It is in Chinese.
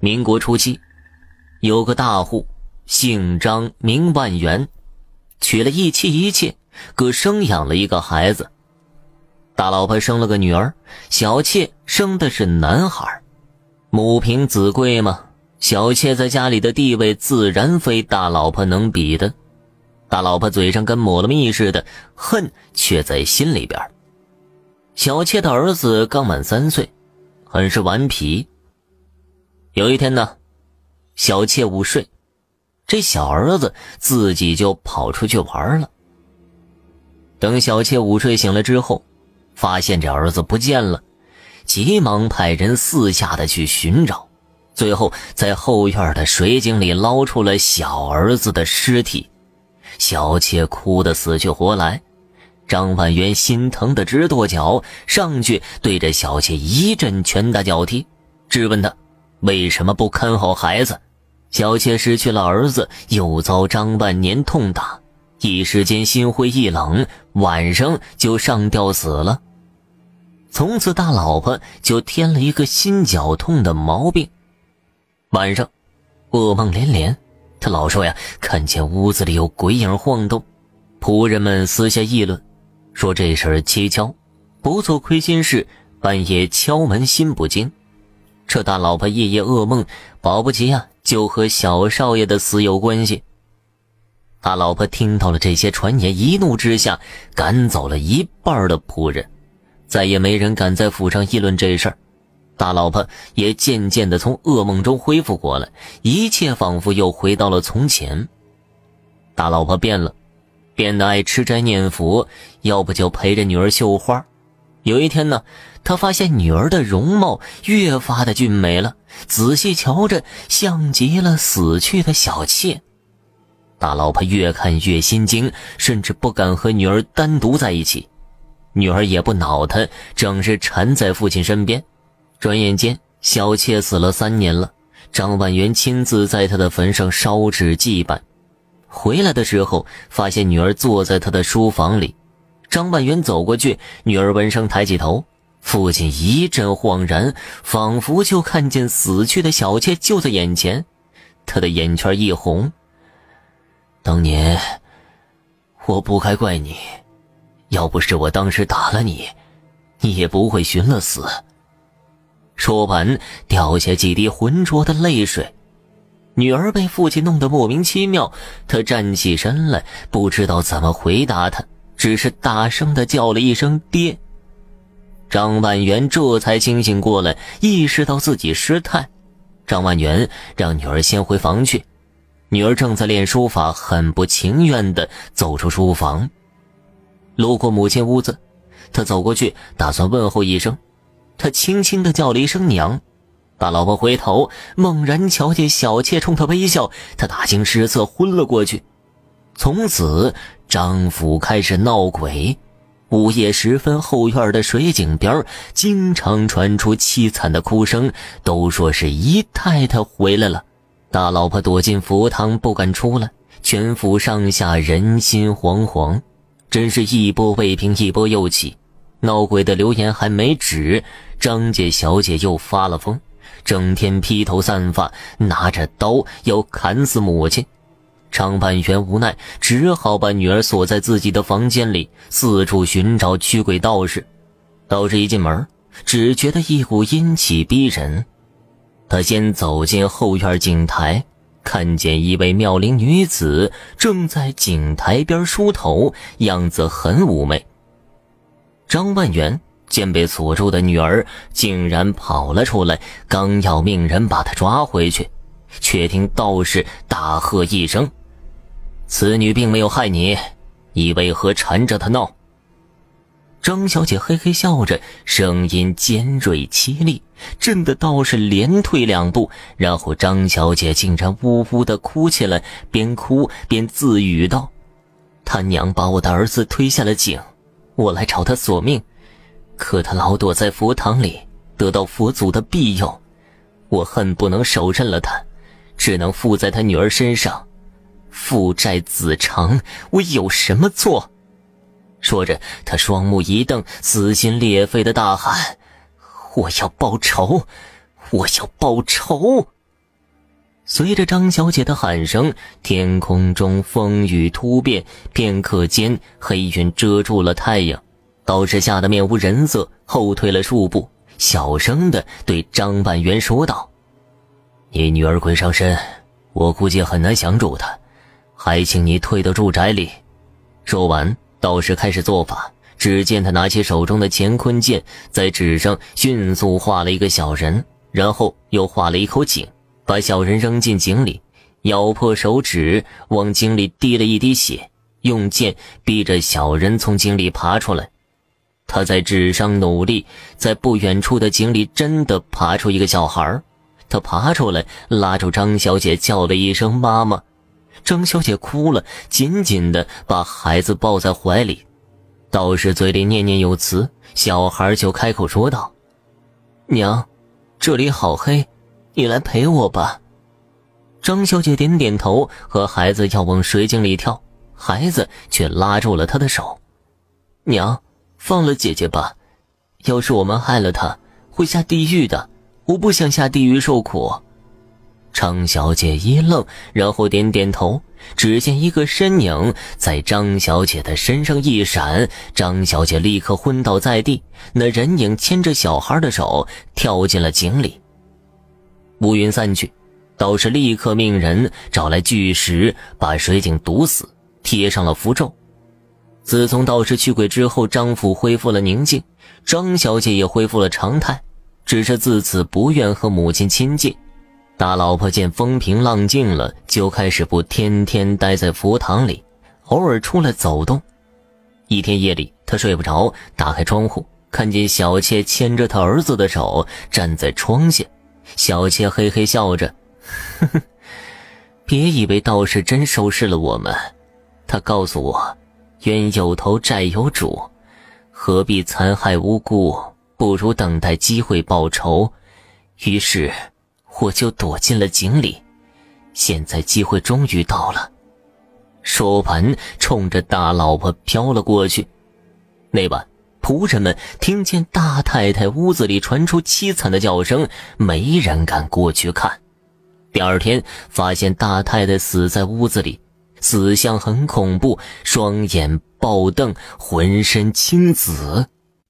民国初期，有个大户，姓张，名万元，娶了一妻一妾，各生养了一个孩子。大老婆生了个女儿，小妾生的是男孩。母凭子贵嘛，小妾在家里的地位自然非大老婆能比的。大老婆嘴上跟抹了蜜似的，恨却在心里边。小妾的儿子刚满三岁，很是顽皮。有一天呢，小妾午睡，这小儿子自己就跑出去玩了。等小妾午睡醒了之后，发现这儿子不见了，急忙派人四下的去寻找，最后在后院的水井里捞出了小儿子的尸体。小妾哭得死去活来，张万元心疼的直跺脚，上去对着小妾一阵拳打脚踢，质问他为什么不看好孩子。小妾失去了儿子，又遭张万年痛打，一时间心灰意冷，晚上就上吊死了。从此，大老婆就添了一个心绞痛的毛病，晚上噩梦连连。他老说呀，看见屋子里有鬼影晃动，仆人们私下议论，说这事儿蹊跷，不做亏心事，半夜敲门心不惊。这大老婆夜夜噩梦，保不齐呀，就和小少爷的死有关系。大老婆听到了这些传言，一怒之下赶走了一半的仆人，再也没人敢在府上议论这事儿。大老婆也渐渐的从噩梦中恢复过来，一切仿佛又回到了从前。大老婆变了，变得爱吃斋念佛，要不就陪着女儿绣花。有一天呢，他发现女儿的容貌越发的俊美了，仔细瞧着，像极了死去的小妾。大老婆越看越心惊，甚至不敢和女儿单独在一起。女儿也不恼他，整日缠在父亲身边。转眼间，小妾死了三年了。张万元亲自在他的坟上烧纸祭拜。回来的时候，发现女儿坐在他的书房里。张万元走过去，女儿闻声抬起头，父亲一阵恍然，仿佛就看见死去的小妾就在眼前。他的眼圈一红。当年我不该怪你，要不是我当时打了你，你也不会寻了死。说完，掉下几滴浑浊的泪水。女儿被父亲弄得莫名其妙，她站起身来，不知道怎么回答他，只是大声的叫了一声“爹”。张万元这才清醒过来，意识到自己失态。张万元让女儿先回房去。女儿正在练书法，很不情愿的走出书房，路过母亲屋子，他走过去，打算问候一声。他轻轻的叫了一声“娘”，大老婆回头，猛然瞧见小妾冲他微笑，他大惊失色，昏了过去。从此，张府开始闹鬼。午夜时分，后院的水井边经常传出凄惨的哭声，都说是姨太太回来了。大老婆躲进佛堂，不敢出来，全府上下人心惶惶，真是一波未平，一波又起。闹鬼的流言还没止，张家小姐又发了疯，整天披头散发，拿着刀要砍死母亲。张万元无奈，只好把女儿锁在自己的房间里，四处寻找驱鬼道士。道士一进门，只觉得一股阴气逼人。他先走进后院井台，看见一位妙龄女子正在井台边梳头，样子很妩媚。张万元见被锁住的女儿竟然跑了出来，刚要命人把她抓回去，却听道士大喝一声：“此女并没有害你，你为何缠着她闹？”张小姐嘿嘿笑着，声音尖锐凄厉，震得道士连退两步。然后张小姐竟然呜呜的哭起来，边哭边自语道：“他娘把我的儿子推下了井。”我来找他索命，可他老躲在佛堂里，得到佛祖的庇佑。我恨不能手刃了他，只能附在他女儿身上。父债子偿，我有什么错？说着，他双目一瞪，撕心裂肺的大喊：“我要报仇！我要报仇！”随着张小姐的喊声，天空中风雨突变，片刻间黑云遮住了太阳。道士吓得面无人色，后退了数步，小声的对张半元说道：“你女儿鬼上身，我估计很难降住她，还请你退到住宅里。”说完，道士开始做法。只见他拿起手中的乾坤剑，在纸上迅速画了一个小人，然后又画了一口井，把小人扔进井里，咬破手指往井里滴了一滴血，用剑逼着小人从井里爬出来。他在纸上努力，在不远处的井里真的爬出一个小孩他爬出来，拉住张小姐，叫了一声“妈妈”。张小姐哭了，紧紧的把孩子抱在怀里。道士嘴里念念有词，小孩就开口说道：“娘，这里好黑，你来陪我吧。”张小姐点点头，和孩子要往水井里跳，孩子却拉住了她的手：“娘。”放了姐姐吧，要是我们害了她，会下地狱的。我不想下地狱受苦。张小姐一愣，然后点点头。只见一个身影在张小姐的身上一闪，张小姐立刻昏倒在地。那人影牵着小孩的手跳进了井里。乌云散去，道士立刻命人找来巨石，把水井堵死，贴上了符咒。自从道士驱鬼之后，张府恢复了宁静，张小姐也恢复了常态，只是自此不愿和母亲亲近。大老婆见风平浪静了，就开始不天天待在佛堂里，偶尔出来走动。一天夜里，她睡不着，打开窗户，看见小妾牵着她儿子的手站在窗下，小妾嘿嘿笑着：“呵呵，别以为道士真收拾了我们。”他告诉我。冤有头债有主，何必残害无辜？不如等待机会报仇。于是，我就躲进了井里。现在机会终于到了。说完，冲着大老婆飘了过去。那晚，仆人们听见大太太屋子里传出凄惨的叫声，没人敢过去看。第二天，发现大太太死在屋子里。死相很恐怖，双眼暴瞪，浑身青紫。